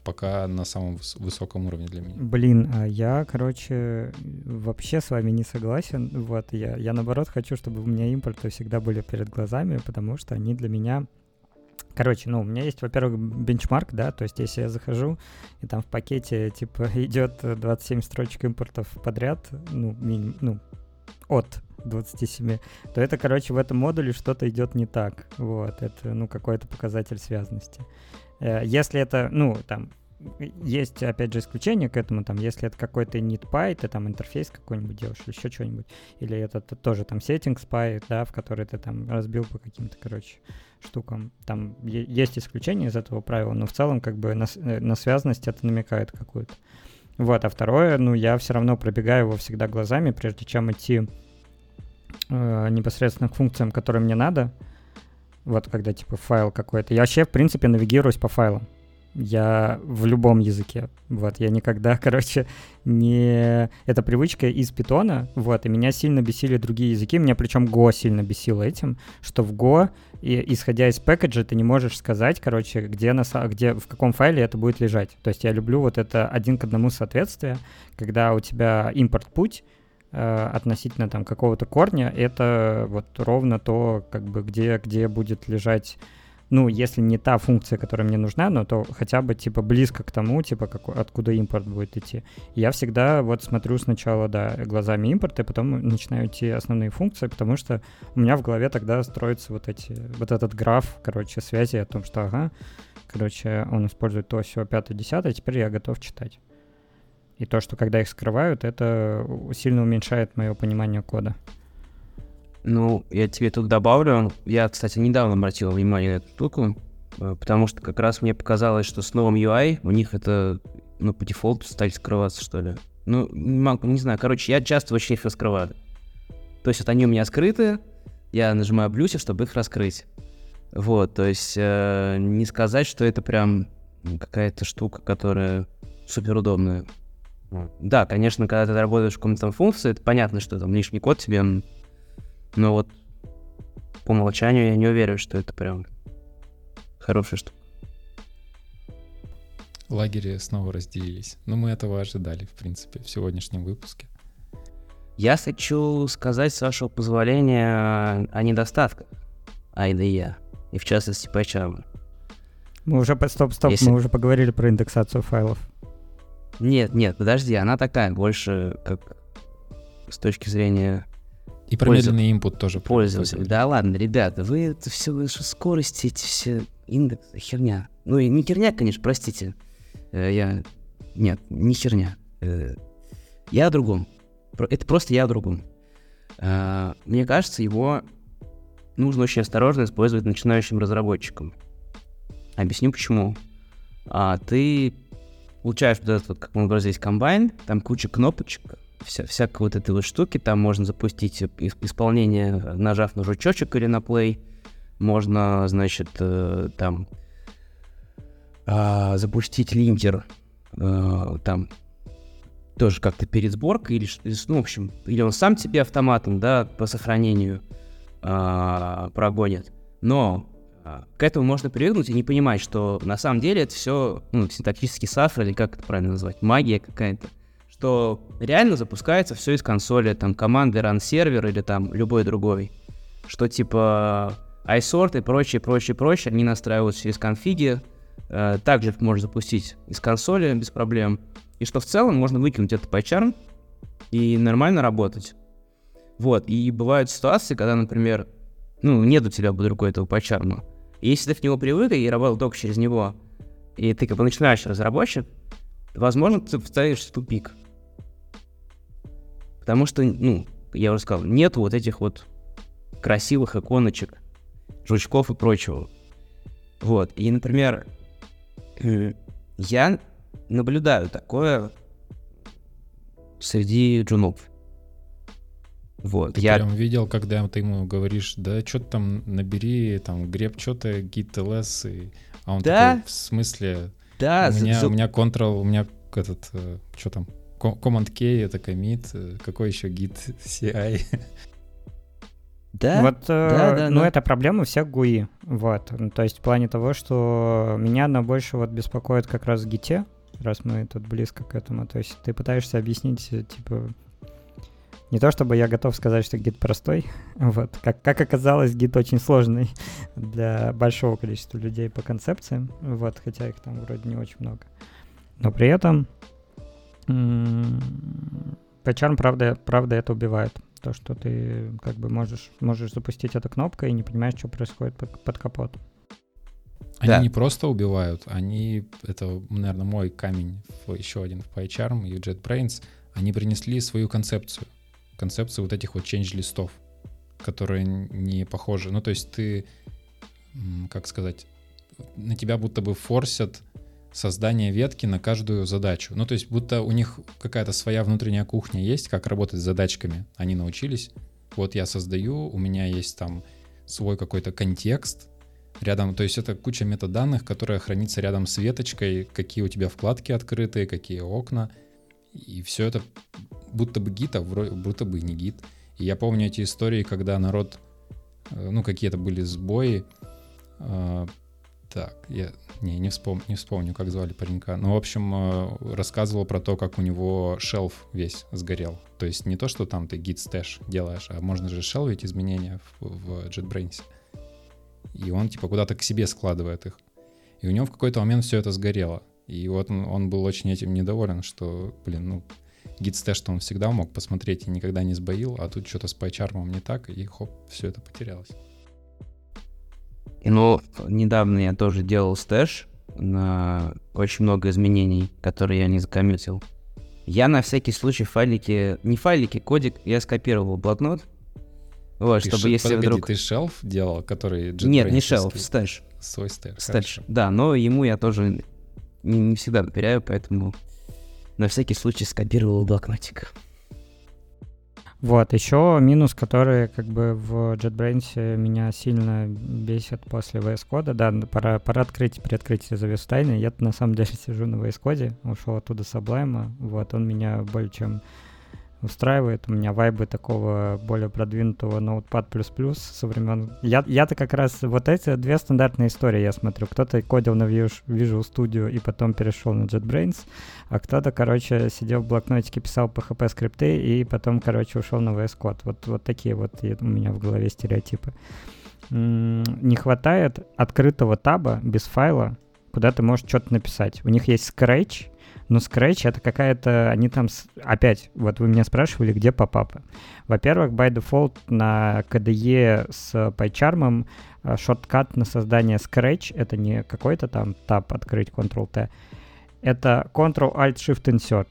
пока на самом высоком уровне для меня. Блин, а я, короче, вообще с вами не согласен. Вот, я, я наоборот хочу, чтобы у меня импорты всегда были перед глазами, потому что они для меня Короче, ну, у меня есть, во-первых, бенчмарк, да, то есть если я захожу, и там в пакете, типа, идет 27 строчек импортов подряд, ну, минимум, ну, от 27, то это, короче, в этом модуле что-то идет не так. Вот, это, ну, какой-то показатель связности. Э, если это, ну, там, есть, опять же, исключение к этому, там, если это какой-то NetPy, ты там интерфейс какой-нибудь делаешь, или еще что-нибудь, или это тоже там settings py, да, в который ты там разбил по каким-то, короче, штукам. Там есть исключение из этого правила, но в целом как бы на, э, на связанность это намекает какую-то. Вот, а второе, ну, я все равно пробегаю его всегда глазами, прежде чем идти э, непосредственно к функциям, которые мне надо, вот когда типа файл какой-то. Я вообще, в принципе, навигируюсь по файлам. Я в любом языке. Вот, я никогда, короче, не... Это привычка из питона, вот, и меня сильно бесили другие языки. Меня причем Go сильно бесило этим, что в Go, и, исходя из пэкэджа, ты не можешь сказать, короче, где, на, где, в каком файле это будет лежать. То есть я люблю вот это один к одному соответствие, когда у тебя импорт-путь, относительно там какого-то корня, это вот ровно то, как бы где, где будет лежать, ну, если не та функция, которая мне нужна, но то хотя бы типа близко к тому, типа как, откуда импорт будет идти. Я всегда вот смотрю сначала, да, глазами импорта, и потом начинаю идти основные функции, потому что у меня в голове тогда строится вот эти, вот этот граф, короче, связи о том, что, ага, короче, он использует то, все, пятое, десятое, теперь я готов читать. И то, что когда их скрывают, это сильно уменьшает мое понимание кода. Ну, я тебе тут добавлю. Я, кстати, недавно обратил внимание на эту штуку, э, потому что как раз мне показалось, что с новым UI у них это, ну, по дефолту стали скрываться, что ли. Ну, не, знаю. Короче, я часто вообще их раскрываю. То есть вот они у меня скрыты, я нажимаю блюси, чтобы их раскрыть. Вот, то есть э, не сказать, что это прям какая-то штука, которая супер удобная. Да, конечно, когда ты работаешь в каком-то там функции, это понятно, что там лишний код тебе, но вот по умолчанию я не уверен, что это прям хорошая штука. Лагеря снова разделились. Но мы этого ожидали, в принципе, в сегодняшнем выпуске. Я хочу сказать, с вашего позволения, о недостатках IDE, и в частности PyCharm. Мы уже, стоп, стоп, Если... мы уже поговорили про индексацию файлов. Нет, нет, подожди, она такая, больше как с точки зрения... И про пользов... медленный input тоже. Пользователь. Да ладно, ребята, вы это все, что скорости, эти все индексы, херня. Ну и не херня, конечно, простите. Э, я... Нет, не херня. Э, Я о другом. Это просто я о другом. А, мне кажется, его нужно очень осторожно использовать начинающим разработчикам. Объясню почему. А, ты получаешь вот этот, как мы здесь комбайн, там куча кнопочек, вся, всякой вот этой вот штуки, там можно запустить исполнение, нажав на жучочек или на play, можно, значит, э, там э, запустить линкер, э, там тоже как-то перед сборкой, или, ну, в общем, или он сам тебе автоматом, да, по сохранению э, прогонит. Но к этому можно привыкнуть и не понимать, что на самом деле это все, ну, синтактический сафр, или как это правильно назвать, магия какая-то что реально запускается все из консоли, там, команды run сервер или там любой другой. Что типа iSort и прочее, прочее, прочее, они настраиваются через конфиги, э, также можно запустить из консоли без проблем. И что в целом можно выкинуть этот PyCharm и нормально работать. Вот, и бывают ситуации, когда, например, ну, нет у тебя под рукой этого. И если ты к нему привык и работал только через него, и ты как бы начинаешь разработчик, возможно, ты вставишь в тупик. Потому что, ну, я уже сказал, нет вот этих вот красивых иконочек, жучков и прочего. Вот. И, например, я наблюдаю такое среди джунов. Вот, ты я прям видел, когда ты ему говоришь, да, что ты там набери, там, греб что-то, git ls, и... а он да? такой, в смысле? Да. У меня, за... у меня Ctrl, у меня этот, э, что там, Command K это commit, э, какой еще git CI? Да, вот, да, э, да, ну, но... это проблема всех GUI, вот, ну, то есть в плане того, что меня она больше вот беспокоит как раз в гите, раз мы тут близко к этому, то есть ты пытаешься объяснить, э, типа, не то чтобы я готов сказать, что гид простой, вот, как, как оказалось, гид очень сложный для большого количества людей по концепциям, вот, хотя их там вроде не очень много, но при этом PyCharm, правда, правда, это убивает. То, что ты как бы можешь, можешь запустить эту кнопку и не понимаешь, что происходит под, под капот. Они да. не просто убивают, они, это, наверное, мой камень, еще один в PyCharm и JetBrains, они принесли свою концепцию. Концепцию вот этих вот change-листов, которые не похожи. Ну, то есть ты, как сказать, на тебя будто бы форсят создание ветки на каждую задачу. Ну, то есть будто у них какая-то своя внутренняя кухня есть, как работать с задачками. Они научились. Вот я создаю, у меня есть там свой какой-то контекст рядом, то есть это куча метаданных, которая хранится рядом с веточкой, какие у тебя вкладки открыты, какие окна, и все это будто бы гид, а будто бы не гид. И я помню эти истории, когда народ, э, ну, какие-то были сбои, э, так, я не, не, вспом, не вспомню, как звали паренька. Ну, в общем, э, рассказывал про то, как у него шелф весь сгорел. То есть не то, что там ты git stash делаешь, а можно же шелвить изменения в, в JetBrains. И он типа куда-то к себе складывает их. И у него в какой-то момент все это сгорело. И вот он, он был очень этим недоволен, что, блин, ну, git stash он всегда мог посмотреть и никогда не сбоил, а тут что-то с PyCharm не так, и хоп, все это потерялось. И, ну, недавно я тоже делал stash на очень много изменений, которые я не закоммитил. Я на всякий случай файлики, не файлики, кодик, я скопировал блокнот. Вот, ты чтобы ш... если Погоди, вдруг... ты shelf делал, который... Нет, не shelf, stash. Свой stash, stash, да, но ему я тоже не, не всегда доверяю, поэтому на всякий случай скопировал блокнотик. Вот, еще минус, который как бы в JetBrains меня сильно бесит после VS Code. Да, пора, пора открыть, приоткрыть завесу тайны. Я на самом деле сижу на VS Code, ушел оттуда с Sublime. Вот, он меня более чем устраивает. У меня вайбы такого более продвинутого Notepad++ со времен... Я, я-то как раз... Вот эти две стандартные истории я смотрю. Кто-то кодил на Visual Studio и потом перешел на JetBrains, а кто-то, короче, сидел в блокнотике, писал PHP скрипты и потом, короче, ушел на VS Code. Вот, вот такие вот у меня в голове стереотипы. не хватает открытого таба без файла, куда ты можешь что-то написать. У них есть Scratch, но Scratch это какая-то... Они там... С... Опять, вот вы меня спрашивали, где попапы. Во-первых, by default на KDE с PyCharm а, шорткат на создание Scratch — это не какой-то там тап открыть Ctrl-T. Это Ctrl-Alt-Shift-Insert.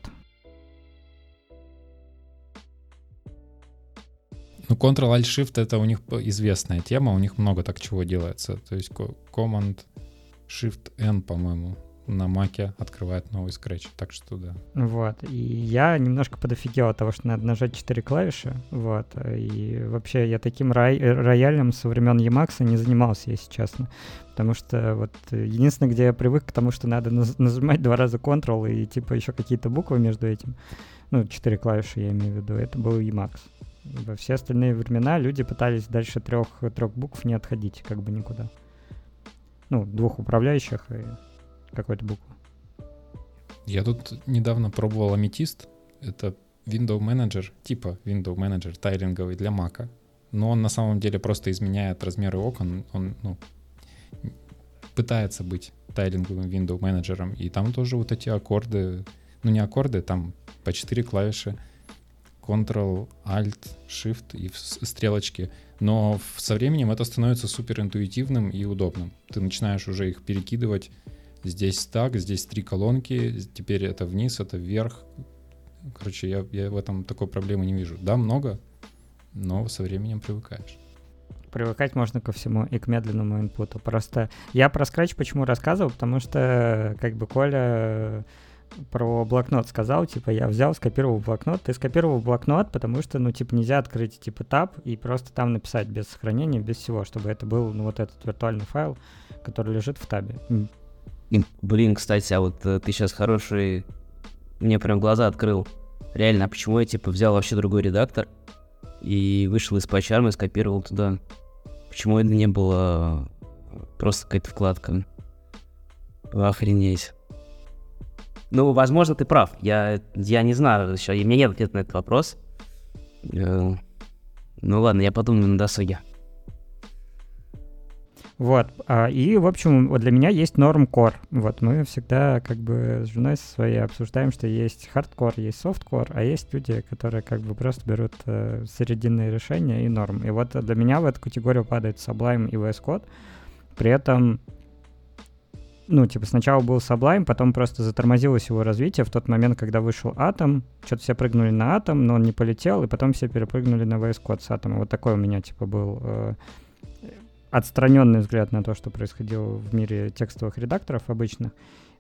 Ну, Ctrl-Alt-Shift — это у них известная тема, у них много так чего делается. То есть Command-Shift-N, по-моему, на маке открывает новый скретч, так что да. Вот, и я немножко подофигел от того, что надо нажать 4 клавиши, вот, и вообще я таким рай- роялем со времен Emacs не занимался, если честно, потому что вот единственное, где я привык к тому, что надо нажимать два раза Ctrl и типа еще какие-то буквы между этим, ну, 4 клавиши я имею в виду, это был Emacs. Во все остальные времена люди пытались дальше трех, трех букв не отходить как бы никуда. Ну, двух управляющих и какой-то буквы. Я тут недавно пробовал аметист. Это Window Manager, типа Window Manager тайлинговый для Mac. Но он на самом деле просто изменяет размеры окон. Он ну, пытается быть тайлинговым Window менеджером. И там тоже вот эти аккорды, ну не аккорды, там по 4 клавиши. Ctrl, Alt, Shift и стрелочки. Но со временем это становится супер интуитивным и удобным. Ты начинаешь уже их перекидывать здесь так, здесь три колонки, теперь это вниз, это вверх. Короче, я, я в этом такой проблемы не вижу. Да, много, но со временем привыкаешь. Привыкать можно ко всему и к медленному инпуту. Просто я про Scratch почему рассказывал, потому что как бы Коля про блокнот сказал, типа, я взял, скопировал блокнот. Ты скопировал блокнот, потому что, ну, типа, нельзя открыть, типа, таб и просто там написать без сохранения, без всего, чтобы это был, ну, вот этот виртуальный файл, который лежит в табе. Блин, кстати, а вот э, ты сейчас хороший... Мне прям глаза открыл. Реально, а почему я, типа, взял вообще другой редактор и вышел из PyCharm и скопировал туда? Почему это не было э, просто какая-то вкладка? Охренеть. Ну, возможно, ты прав. Я, я не знаю еще. У меня нет ответа на этот вопрос. Э, ну ладно, я подумаю на досуге. Вот. А, и, в общем, вот для меня есть норм-кор. Вот мы всегда как бы с женой своей обсуждаем, что есть хардкор, есть софткор, а есть люди, которые как бы просто берут э, серединные решения и норм. И вот для меня в эту категорию падает Sublime и VS Code. При этом ну, типа, сначала был Sublime, потом просто затормозилось его развитие в тот момент, когда вышел Atom, что-то все прыгнули на Atom, но он не полетел, и потом все перепрыгнули на VS Code с Atom. Вот такой у меня, типа, был э, отстраненный взгляд на то, что происходило в мире текстовых редакторов обычных.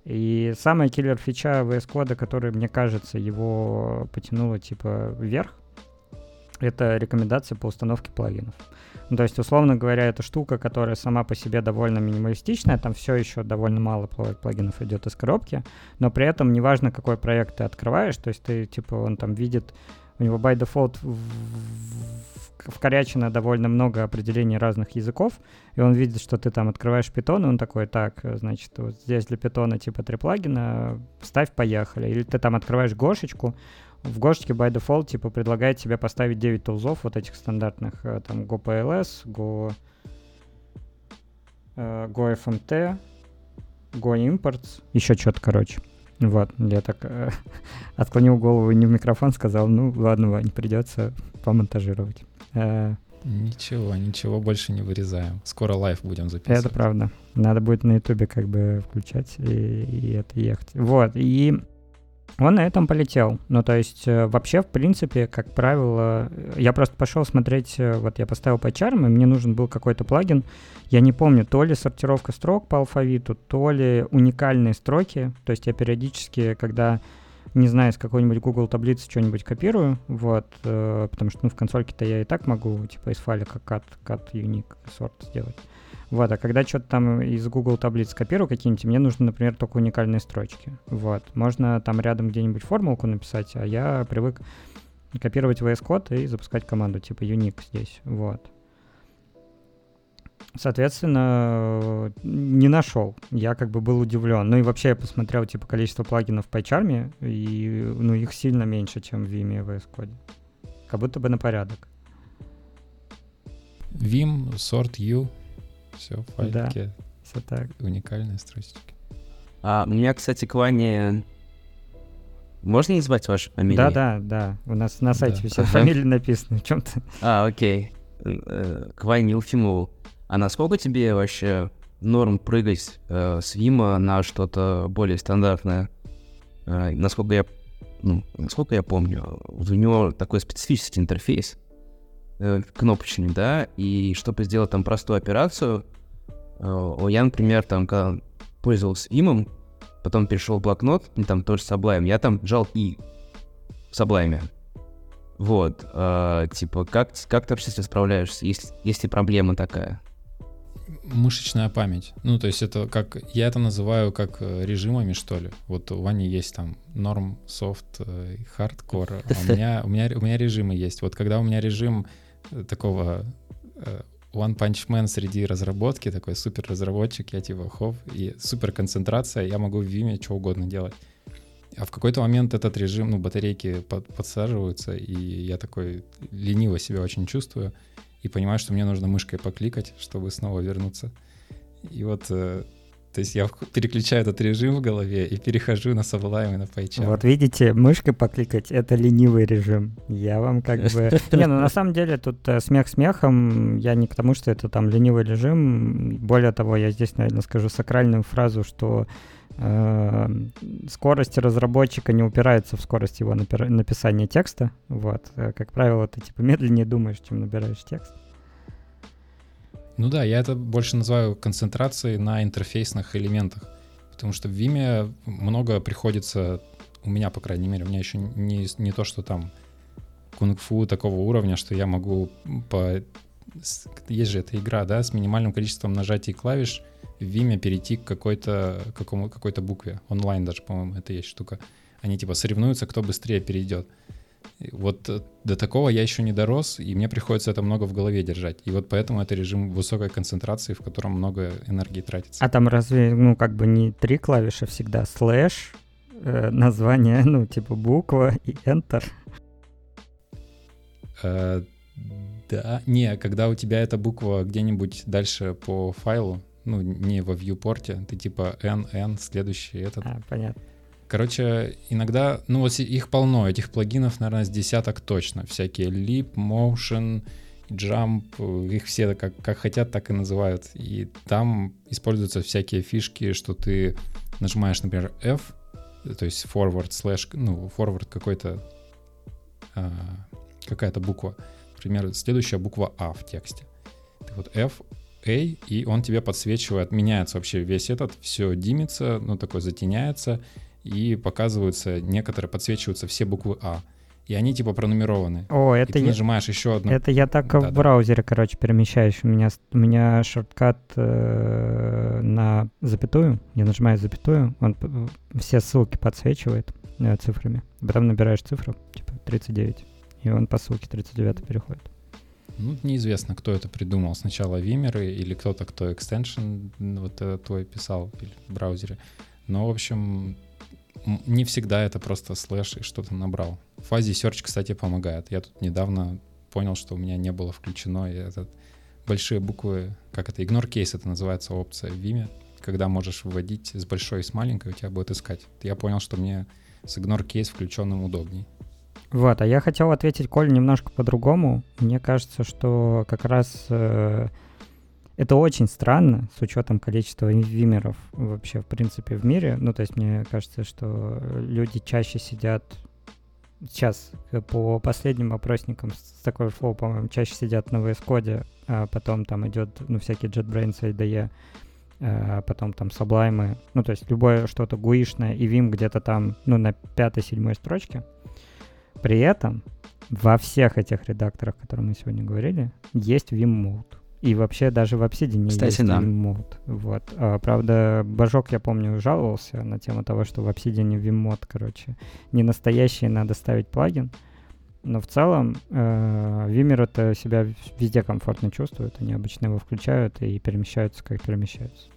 И самая киллер-фича VS Code, которая, мне кажется, его потянула типа вверх, это рекомендация по установке плагинов. Ну, то есть, условно говоря, это штука, которая сама по себе довольно минималистичная, там все еще довольно мало плагинов идет из коробки, но при этом неважно, какой проект ты открываешь, то есть ты, типа, он там видит, у него by default вкорячено довольно много определений разных языков, и он видит, что ты там открываешь Python, и он такой, так, значит, вот здесь для Python типа три плагина, ставь, поехали. Или ты там открываешь Гошечку, в Гошечке by default типа предлагает тебе поставить 9 тулзов вот этих стандартных, э, там GoPLS, Go, э, GoFMT, GoImports, еще что-то, короче. Вот, я так э, отклонил голову не в микрофон, сказал, ну ладно, Вань, придется помонтажировать. Э, ничего, ничего больше не вырезаем. Скоро live будем записывать. Это правда. Надо будет на ютубе как бы включать и, и это ехать. Вот, и он на этом полетел. Ну, то есть, э, вообще, в принципе, как правило, я просто пошел смотреть, э, вот я поставил PyCharm, и мне нужен был какой-то плагин. Я не помню, то ли сортировка строк по алфавиту, то ли уникальные строки. То есть я периодически, когда не знаю, с какой-нибудь Google таблицы что-нибудь копирую, вот, э, потому что, ну, в консольке-то я и так могу, типа, из файлика cat, cat unique sort сделать. Вот, а когда что-то там из Google таблиц копирую какие-нибудь, мне нужны, например, только уникальные строчки. Вот, можно там рядом где-нибудь формулку написать, а я привык копировать VS Code и запускать команду типа unique здесь, вот. Соответственно, не нашел. Я как бы был удивлен. Ну и вообще я посмотрел типа количество плагинов в PyCharm, и ну их сильно меньше, чем в Vim и VS Code. Как будто бы на порядок. Vim, sort U, все, файлики. Да, все так. Уникальные строчки. А у меня, кстати, к Ване... Можно не звать вашу фамилию? Да, да, да. У нас на сайте да. все фамилии написаны. В чем-то. А, окей. Э, к Ване Ефимову. А насколько тебе вообще норм прыгать э, с Вима на что-то более стандартное? Э, насколько я, ну, насколько я помню, у него такой специфический интерфейс. э, кнопочный, да, и чтобы сделать там простую операцию, э, я, например, там, когда пользовался имом, потом перешел в блокнот, там тоже Sublime, я там жал И в Sublime. Вот, э, типа, как, как ты вообще справляешься, если, если проблема такая? Мышечная память. Ну, то есть это как, я это называю как э, режимами, что ли. Вот у Вани есть там норм, софт, хардкор, а у меня, у, меня, у меня режимы есть. Вот когда у меня режим э, такого э, One Punch Man среди разработки, такой супер разработчик, я типа хоп, и супер концентрация, я могу в Vime что угодно делать. А в какой-то момент этот режим, ну, батарейки под, подсаживаются, и я такой лениво себя очень чувствую, и понимаю, что мне нужно мышкой покликать, чтобы снова вернуться. И вот, э, то есть я переключаю этот режим в голове и перехожу на Sublime и на PyCharm. Вот видите, мышкой покликать — это ленивый режим. Я вам как бы... Не, ну на самом деле тут э, смех смехом. Я не к тому, что это там ленивый режим. Более того, я здесь, наверное, скажу сакральную фразу, что скорость разработчика не упирается в скорость его напи- написания текста. Вот. Э, как правило, ты типа медленнее думаешь, чем набираешь текст. Ну да, я это больше называю концентрацией на интерфейсных элементах. Потому что в Vime много приходится, у меня, по крайней мере, у меня еще не, не то, что там кунг-фу такого уровня, что я могу по... Есть же эта игра, да, с минимальным количеством нажатий клавиш в Vime перейти к какой-то какому, какой-то букве. Онлайн даже, по-моему, это есть штука. Они типа соревнуются, кто быстрее перейдет. Вот э, до такого я еще не дорос, и мне приходится это много в голове держать. И вот поэтому это режим высокой концентрации, в котором много энергии тратится. А там разве, ну, как бы не три клавиши всегда? Слэш, э, название, ну, типа буква и Enter? Э, да, не, когда у тебя эта буква где-нибудь дальше по файлу, ну, не во viewport, ты типа N, N, следующий этот. А, понятно. Короче, иногда, ну вот их полно, этих плагинов, наверное, с десяток точно. Всякие Leap, Motion, Jump, их все как, как хотят, так и называют. И там используются всякие фишки, что ты нажимаешь, например, F, то есть forward slash, ну, forward какой-то, а, какая-то буква. Например, следующая буква А в тексте. Ты вот F, A, и он тебе подсвечивает, меняется вообще весь этот, все димится, ну, такой затеняется, и показываются, некоторые подсвечиваются все буквы А. И они типа пронумерованы. О, это и ты я... нажимаешь еще одну. Это я так да, в браузере, короче, перемещаюсь. У меня, у меня шорткат э, на запятую. Я нажимаю запятую, он все ссылки подсвечивает э, цифрами. Потом набираешь цифру, типа 39, и он по ссылке 39 переходит. Ну, неизвестно, кто это придумал. Сначала вимеры или кто-то, кто экстеншн вот э, твой писал в браузере. Но, в общем, не всегда это просто слэш и что-то набрал. Фази Search, кстати, помогает. Я тут недавно понял, что у меня не было включено и этот большие буквы, как это, ignore case это называется опция в Vime, когда можешь вводить с большой и с маленькой, у тебя будет искать. Я понял, что мне с ignore case включенным удобней. Вот, а я хотел ответить Коль немножко по-другому. Мне кажется, что как раз э, это очень странно, с учетом количества вимеров вообще, в принципе, в мире. Ну, то есть мне кажется, что люди чаще сидят... Сейчас э, по последним опросникам с такой Overflow, по-моему, чаще сидят на VS Code, а потом там идет, ну, всякие JetBrains, IDE, а потом там Sublime, ну, то есть любое что-то гуишное и Vim где-то там, ну, на пятой-седьмой строчке. При этом во всех этих редакторах, о которых мы сегодня говорили, есть Vim Mode. И вообще даже в Obsidian Кстати, есть да. Vim-мод. Вот. А, правда, Божок, я помню, жаловался на тему того, что в Obsidian Vim-мод, короче, не настоящий, надо ставить плагин. Но в целом э, Vimmer это себя везде комфортно чувствует. Они обычно его включают и перемещаются, как перемещаются.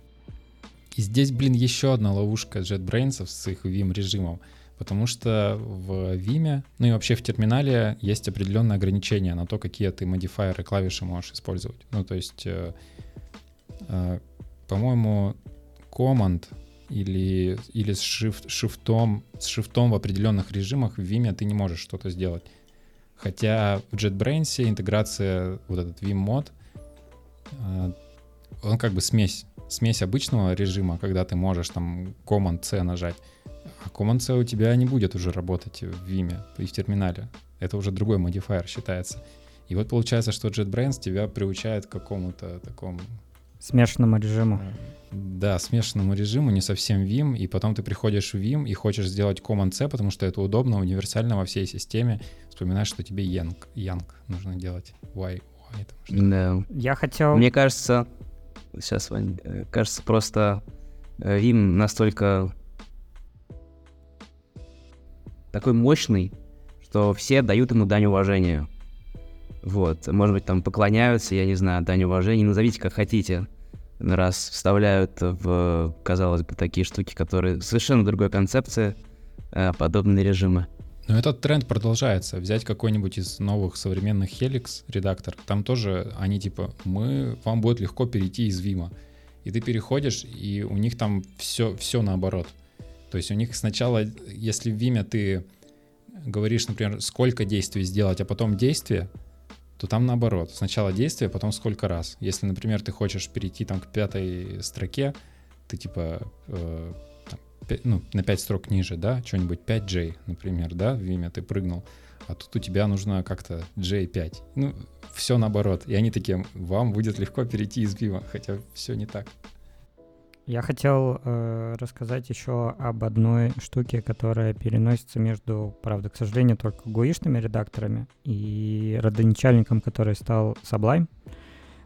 И здесь, блин, еще одна ловушка JetBrains с их Vim режимом потому что в Vime, ну и вообще в терминале есть определенные ограничения на то, какие ты модифайеры клавиши можешь использовать. Ну, то есть, э, э, по-моему, command или, или с shift, шифтом, с шифтом в определенных режимах в Vime ты не можешь что-то сделать. Хотя в JetBrains интеграция, вот этот Vim мод, э, он как бы смесь, смесь обычного режима, когда ты можешь там Command-C нажать, а Command-C у тебя не будет уже работать в Vime и в терминале. Это уже другой модифайер считается. И вот получается, что JetBrains тебя приучает к какому-то такому... Смешанному режиму. Э, да, смешанному режиму, не совсем Vim, и потом ты приходишь в Vim и хочешь сделать Command-C, потому что это удобно, универсально во всей системе. Вспоминаешь, что тебе Yang, Yang нужно делать. Y, Y. Там, да. Я хотел... Мне кажется, сейчас, Вань, э, кажется, просто э, Vim настолько такой мощный, что все дают ему дань уважения. Вот, может быть, там поклоняются, я не знаю, дань уважения, назовите как хотите раз вставляют в, казалось бы, такие штуки, которые совершенно другой концепции, э, подобные режимы. Но этот тренд продолжается. Взять какой-нибудь из новых современных Helix редактор, там тоже они типа, мы, вам будет легко перейти из Vim. И ты переходишь, и у них там все, все наоборот. То есть у них сначала, если в Vim ты говоришь, например, сколько действий сделать, а потом действие, то там наоборот. Сначала действие, потом сколько раз. Если, например, ты хочешь перейти там к пятой строке, ты типа э, там, 5, ну, на 5 строк ниже, да, что-нибудь 5J, например, да, в имя ты прыгнул, а тут у тебя нужно как-то J5. Ну, все наоборот. И они такие, вам будет легко перейти из Vim, хотя все не так. Я хотел э, рассказать еще об одной штуке, которая переносится между, правда, к сожалению, только гуишными редакторами и родоначальником, который стал Sublime.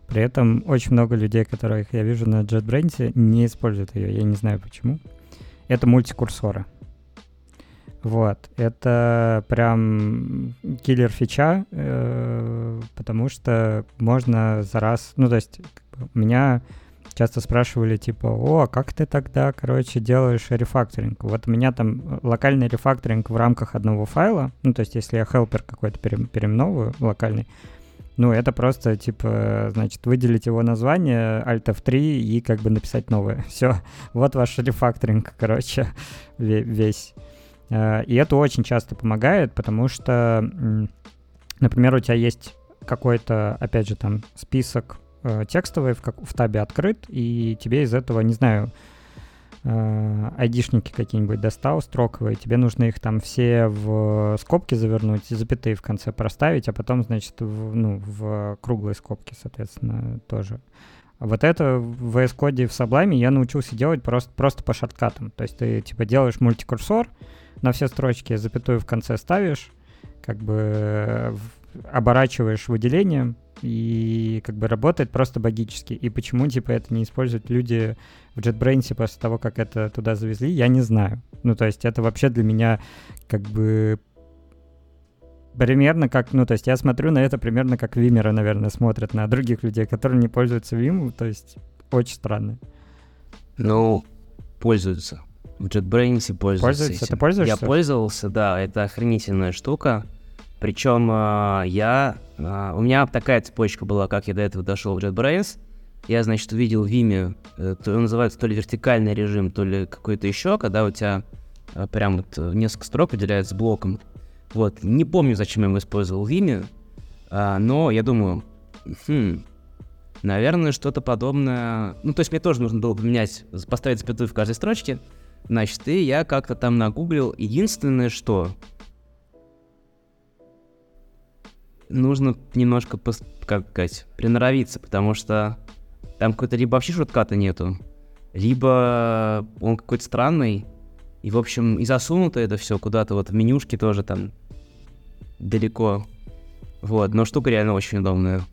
При этом очень много людей, которых я вижу на JetBrains, не используют ее. Я не знаю почему. Это мультикурсоры. Вот, это прям киллер фича, э, потому что можно за раз, ну то есть у меня часто спрашивали, типа, о, а как ты тогда, короче, делаешь рефакторинг? Вот у меня там э, локальный рефакторинг в рамках одного файла, ну, то есть если я helper какой-то переименовываю локальный, ну, это просто, типа, значит, выделить его название, Alt F3 и как бы написать новое. Все, вот ваш рефакторинг, короче, весь. Э, и это очень часто помогает, потому что, например, у тебя есть какой-то, опять же, там список э, текстовый в, как, в табе открыт, и тебе из этого, не знаю, э, айдишники какие-нибудь достал строковые, тебе нужно их там все в скобки завернуть запятые в конце проставить, а потом, значит, в, ну, в круглые скобки, соответственно, тоже. Вот это в VS Code в Sublime я научился делать просто, просто по шорткатам. То есть ты типа делаешь мультикурсор на все строчки, запятую в конце ставишь, как бы оборачиваешь выделением, и как бы работает просто богически. И почему, типа, это не используют люди в JetBrains после того, как это туда завезли, я не знаю. Ну, то есть это вообще для меня как бы примерно как, ну, то есть я смотрю на это примерно как Вимеры, наверное, смотрят на других людей, которые не пользуются Vim, то есть очень странно. Ну, пользуются. В JetBrains пользуются. Пользуются? Ты пользуешься? Я пользовался, да, это охренительная штука. Причем э, я... Э, у меня такая цепочка была, как я до этого дошел в JetBrains. Я, значит, увидел в Vime, э, то, называется то ли вертикальный режим, то ли какой-то еще, когда у тебя э, прям вот несколько строк выделяется блоком. Вот, не помню, зачем я его использовал в Vime, э, но я думаю, хм, наверное, что-то подобное... Ну, то есть мне тоже нужно было поменять, поставить запятую в каждой строчке. Значит, и я как-то там нагуглил. Единственное, что нужно немножко, как сказать, приноровиться, потому что там какой-то либо вообще шортката нету, либо он какой-то странный, и, в общем, и засунуто это все куда-то вот в менюшке тоже там далеко. Вот, но штука реально очень удобная.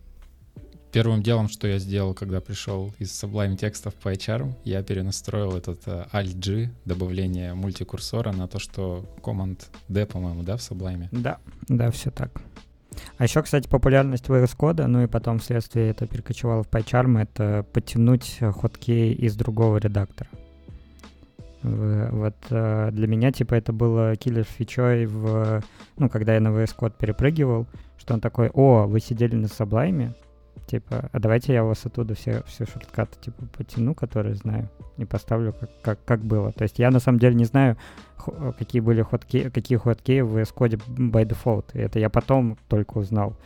Первым делом, что я сделал, когда пришел из Sublime текстов по HR, я перенастроил этот uh, Alt-G, добавление мультикурсора на то, что Command D, по-моему, да, в Sublime? Да, да, все так. А еще, кстати, популярность VS Code, ну и потом вследствие это перекочевало в PyCharm, это подтянуть ходкей из другого редактора. Вот э, для меня, типа, это было киллер фичой в... Ну, когда я на VS Code перепрыгивал, что он такой, о, вы сидели на Sublime, Типа, а давайте я у вас оттуда все, все шорткаты типа потяну, которые знаю, и поставлю как, как, как было. То есть я на самом деле не знаю, какие были ходки, какие ходки в Code by default. И это я потом только узнал.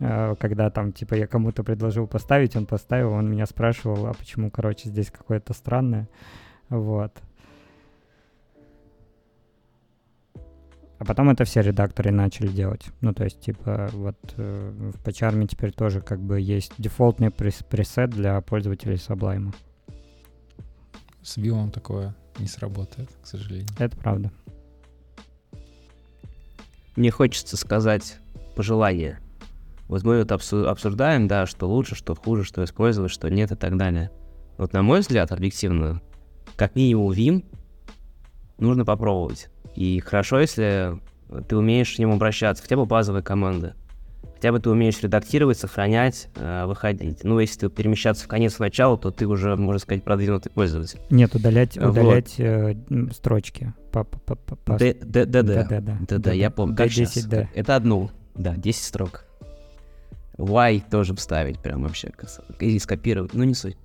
Э, когда там, типа, я кому-то предложил поставить, он поставил, он меня спрашивал, а почему, короче, здесь какое-то странное. Вот. А потом это все редакторы начали делать. Ну, то есть, типа, вот э, в PyCharm теперь тоже как бы есть дефолтный прес пресет для пользователей Sublime. С Vue такое не сработает, к сожалению. Это правда. Мне хочется сказать пожелание. Вот мы вот обсуждаем, да, что лучше, что хуже, что использовать, что нет и так далее. Вот на мой взгляд, объективно, как минимум Vim нужно попробовать. И хорошо, если ты умеешь к нему обращаться, хотя бы базовые команды. Хотя бы ты умеешь редактировать, сохранять, э, выходить. Ну, если ты перемещаться в конец в начало, то ты уже, можно сказать, продвинутый пользователь. Нет, удалять, удалять вот. э, строчки. Да-да-да, я помню. Как сейчас? Это одну, да, 10 строк. Y тоже вставить прям вообще. И скопировать, ну не суть.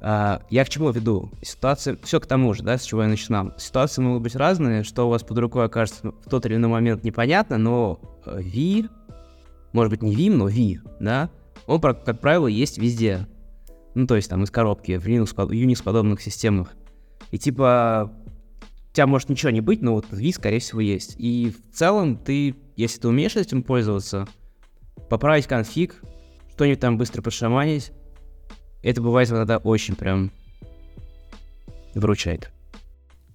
А, я к чему веду? Ситуация, все к тому же, да, с чего я начинал. Ситуации могут быть разные, что у вас под рукой окажется в тот или иной момент непонятно, но э, может быть не Vim, но V, да, он, как правило, есть везде. Ну, то есть там из коробки, в Linux, Unix подобных системах. И типа, у тебя может ничего не быть, но вот V, скорее всего, есть. И в целом ты, если ты умеешь этим пользоваться, поправить конфиг, что-нибудь там быстро пошаманить, это бывает иногда очень прям выручает.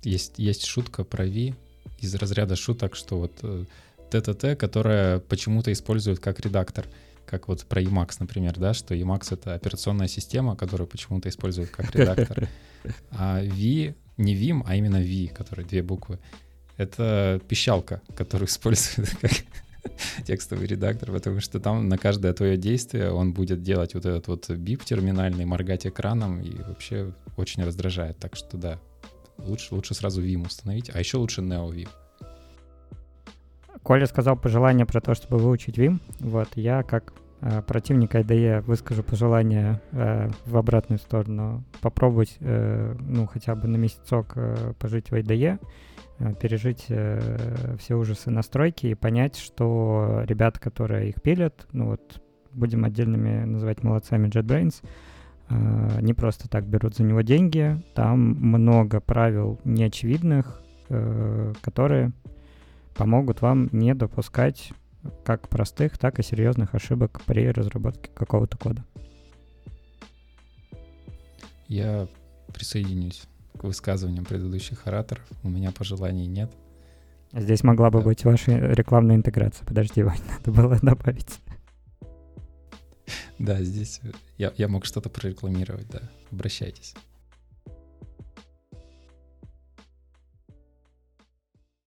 Есть, есть шутка про V из разряда шуток, что вот э, ТТТ, которая почему-то используют как редактор, как вот про Emacs, например, да, что Emacs — это операционная система, которую почему-то используют как редактор, а V, не Vim, а именно V, который две буквы, это пищалка, которую используют как текстовый редактор, потому что там на каждое твое действие он будет делать вот этот вот бип терминальный, моргать экраном и вообще очень раздражает. Так что да, лучше, лучше сразу Vim установить, а еще лучше NeoVim. Коля сказал пожелание про то, чтобы выучить Vim. Вот, я как э, противник IDE выскажу пожелание э, в обратную сторону попробовать, э, ну, хотя бы на месяцок э, пожить в IDE пережить э, все ужасы настройки и понять, что ребята, которые их пилят, ну вот будем отдельными называть молодцами JetBrains, э, не просто так берут за него деньги, там много правил неочевидных, э, которые помогут вам не допускать как простых, так и серьезных ошибок при разработке какого-то кода. Я присоединюсь к высказываниям предыдущих ораторов. У меня пожеланий нет. Здесь могла бы да. быть ваша рекламная интеграция. Подожди, Вань, надо было добавить. Да, здесь я, я мог что-то прорекламировать, да. Обращайтесь.